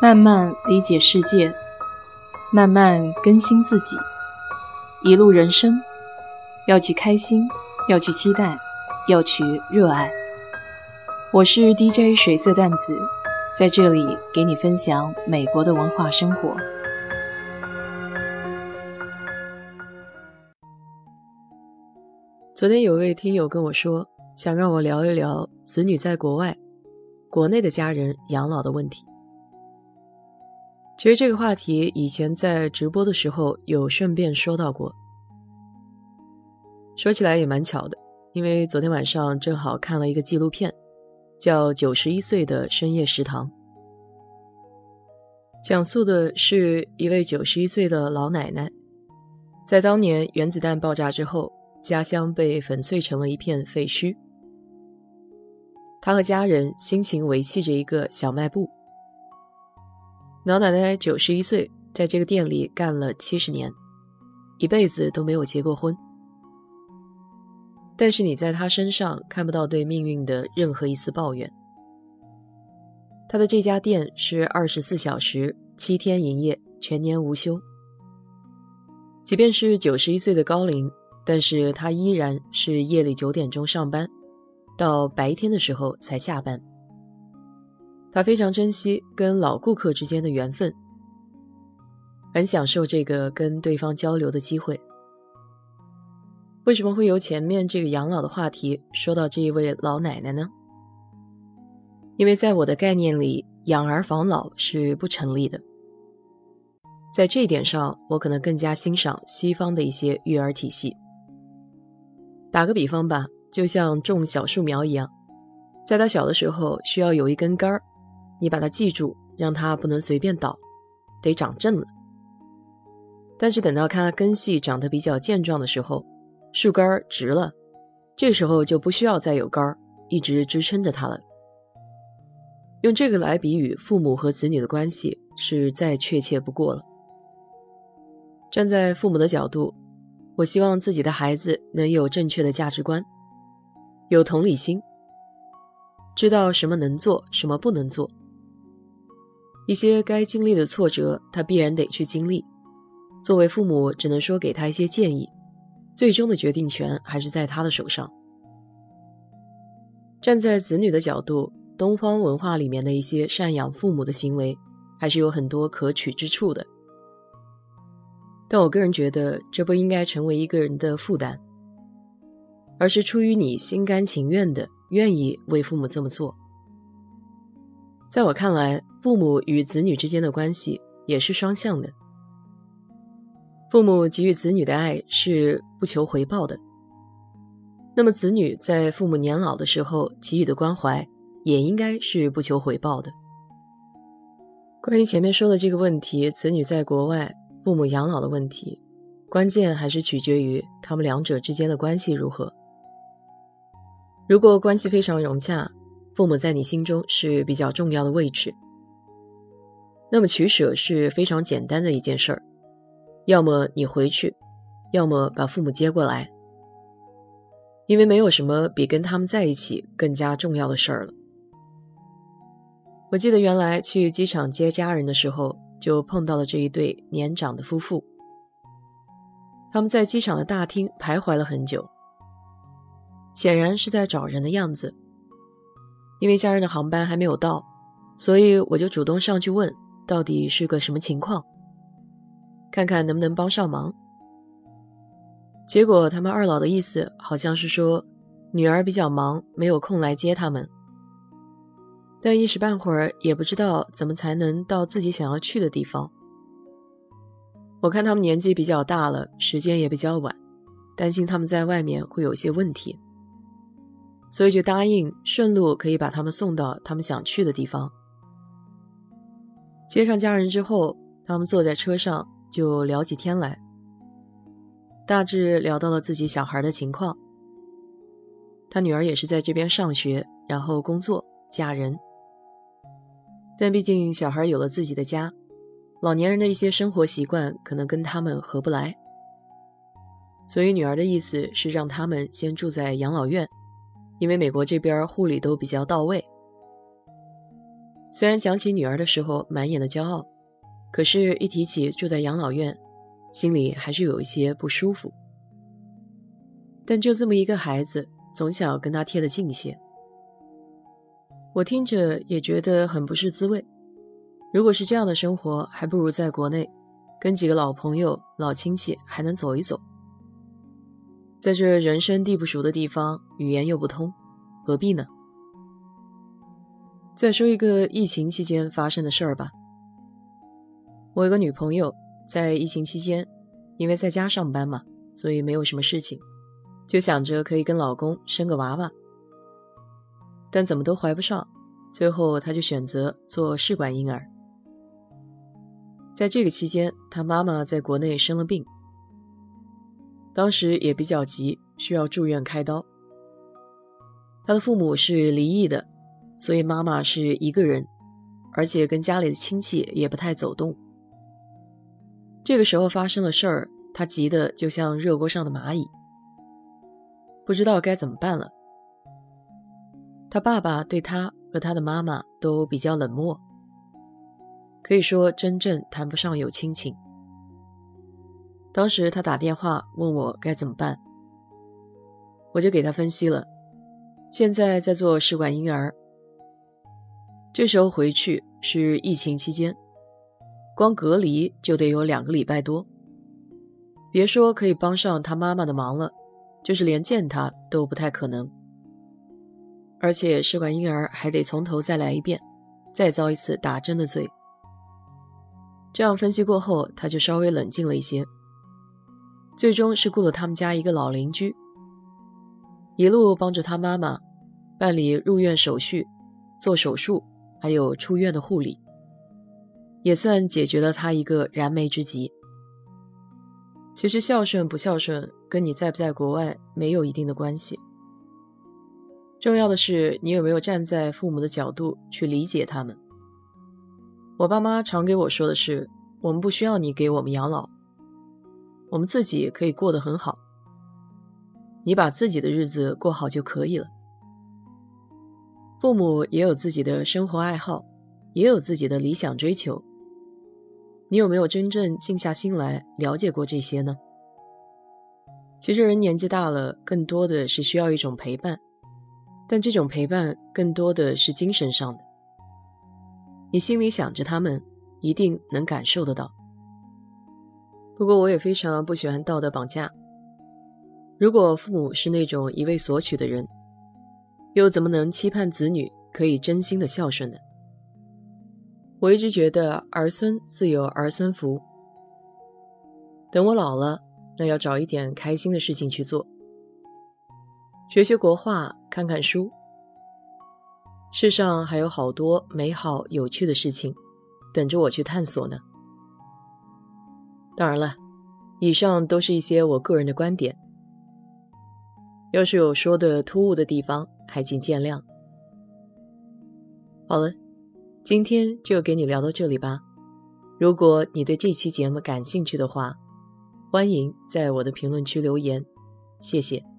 慢慢理解世界，慢慢更新自己。一路人生，要去开心，要去期待，要去热爱。我是 DJ 水色淡子，在这里给你分享美国的文化生活。昨天有位听友跟我说，想让我聊一聊子女在国外、国内的家人养老的问题。其实这个话题以前在直播的时候有顺便说到过，说起来也蛮巧的，因为昨天晚上正好看了一个纪录片，叫《九十一岁的深夜食堂》，讲述的是一位九十一岁的老奶奶，在当年原子弹爆炸之后，家乡被粉碎成了一片废墟，她和家人辛勤维系着一个小卖部。老奶奶九十一岁，在这个店里干了七十年，一辈子都没有结过婚。但是你在她身上看不到对命运的任何一丝抱怨。她的这家店是二十四小时、七天营业、全年无休。即便是九十一岁的高龄，但是她依然是夜里九点钟上班，到白天的时候才下班。他非常珍惜跟老顾客之间的缘分，很享受这个跟对方交流的机会。为什么会由前面这个养老的话题说到这一位老奶奶呢？因为在我的概念里，养儿防老是不成立的。在这一点上，我可能更加欣赏西方的一些育儿体系。打个比方吧，就像种小树苗一样，在它小的时候需要有一根杆儿。你把它记住，让它不能随便倒，得长正了。但是等到它根系长得比较健壮的时候，树干直了，这时候就不需要再有杆儿一直支撑着它了。用这个来比喻父母和子女的关系，是再确切不过了。站在父母的角度，我希望自己的孩子能有正确的价值观，有同理心，知道什么能做，什么不能做。一些该经历的挫折，他必然得去经历。作为父母，只能说给他一些建议，最终的决定权还是在他的手上。站在子女的角度，东方文化里面的一些赡养父母的行为，还是有很多可取之处的。但我个人觉得，这不应该成为一个人的负担，而是出于你心甘情愿的，愿意为父母这么做。在我看来，父母与子女之间的关系也是双向的。父母给予子女的爱是不求回报的，那么子女在父母年老的时候给予的关怀也应该是不求回报的。关于前面说的这个问题，子女在国外，父母养老的问题，关键还是取决于他们两者之间的关系如何。如果关系非常融洽，父母在你心中是比较重要的位置，那么取舍是非常简单的一件事儿，要么你回去，要么把父母接过来，因为没有什么比跟他们在一起更加重要的事儿了。我记得原来去机场接家人的时候，就碰到了这一对年长的夫妇，他们在机场的大厅徘徊了很久，显然是在找人的样子。因为家人的航班还没有到，所以我就主动上去问，到底是个什么情况，看看能不能帮上忙。结果他们二老的意思好像是说，女儿比较忙，没有空来接他们，但一时半会儿也不知道怎么才能到自己想要去的地方。我看他们年纪比较大了，时间也比较晚，担心他们在外面会有些问题。所以就答应顺路可以把他们送到他们想去的地方。接上家人之后，他们坐在车上就聊起天来，大致聊到了自己小孩的情况。他女儿也是在这边上学，然后工作嫁人。但毕竟小孩有了自己的家，老年人的一些生活习惯可能跟他们合不来，所以女儿的意思是让他们先住在养老院。因为美国这边护理都比较到位，虽然讲起女儿的时候满眼的骄傲，可是，一提起住在养老院，心里还是有一些不舒服。但就这么一个孩子，总想跟他贴得近一些。我听着也觉得很不是滋味。如果是这样的生活，还不如在国内，跟几个老朋友、老亲戚还能走一走。在这人生地不熟的地方，语言又不通，何必呢？再说一个疫情期间发生的事儿吧。我有个女朋友，在疫情期间，因为在家上班嘛，所以没有什么事情，就想着可以跟老公生个娃娃。但怎么都怀不上，最后她就选择做试管婴儿。在这个期间，她妈妈在国内生了病，当时也比较急，需要住院开刀。他的父母是离异的。所以妈妈是一个人，而且跟家里的亲戚也不太走动。这个时候发生了事儿，他急得就像热锅上的蚂蚁，不知道该怎么办了。他爸爸对他和他的妈妈都比较冷漠，可以说真正谈不上有亲情。当时他打电话问我该怎么办，我就给他分析了，现在在做试管婴儿。这时候回去是疫情期间，光隔离就得有两个礼拜多。别说可以帮上他妈妈的忙了，就是连见他都不太可能。而且试管婴儿还得从头再来一遍，再遭一次打针的罪。这样分析过后，他就稍微冷静了一些。最终是雇了他们家一个老邻居，一路帮着他妈妈办理入院手续、做手术。还有出院的护理，也算解决了他一个燃眉之急。其实孝顺不孝顺，跟你在不在国外没有一定的关系。重要的是你有没有站在父母的角度去理解他们。我爸妈常给我说的是：我们不需要你给我们养老，我们自己可以过得很好。你把自己的日子过好就可以了。父母也有自己的生活爱好，也有自己的理想追求。你有没有真正静下心来了解过这些呢？其实人年纪大了，更多的是需要一种陪伴，但这种陪伴更多的是精神上的。你心里想着他们，一定能感受得到。不过我也非常不喜欢道德绑架。如果父母是那种一味索取的人，又怎么能期盼子女可以真心的孝顺呢？我一直觉得儿孙自有儿孙福。等我老了，那要找一点开心的事情去做，学学国画，看看书。世上还有好多美好有趣的事情，等着我去探索呢。当然了，以上都是一些我个人的观点，要是有说的突兀的地方。还请见谅。好了，今天就给你聊到这里吧。如果你对这期节目感兴趣的话，欢迎在我的评论区留言，谢谢。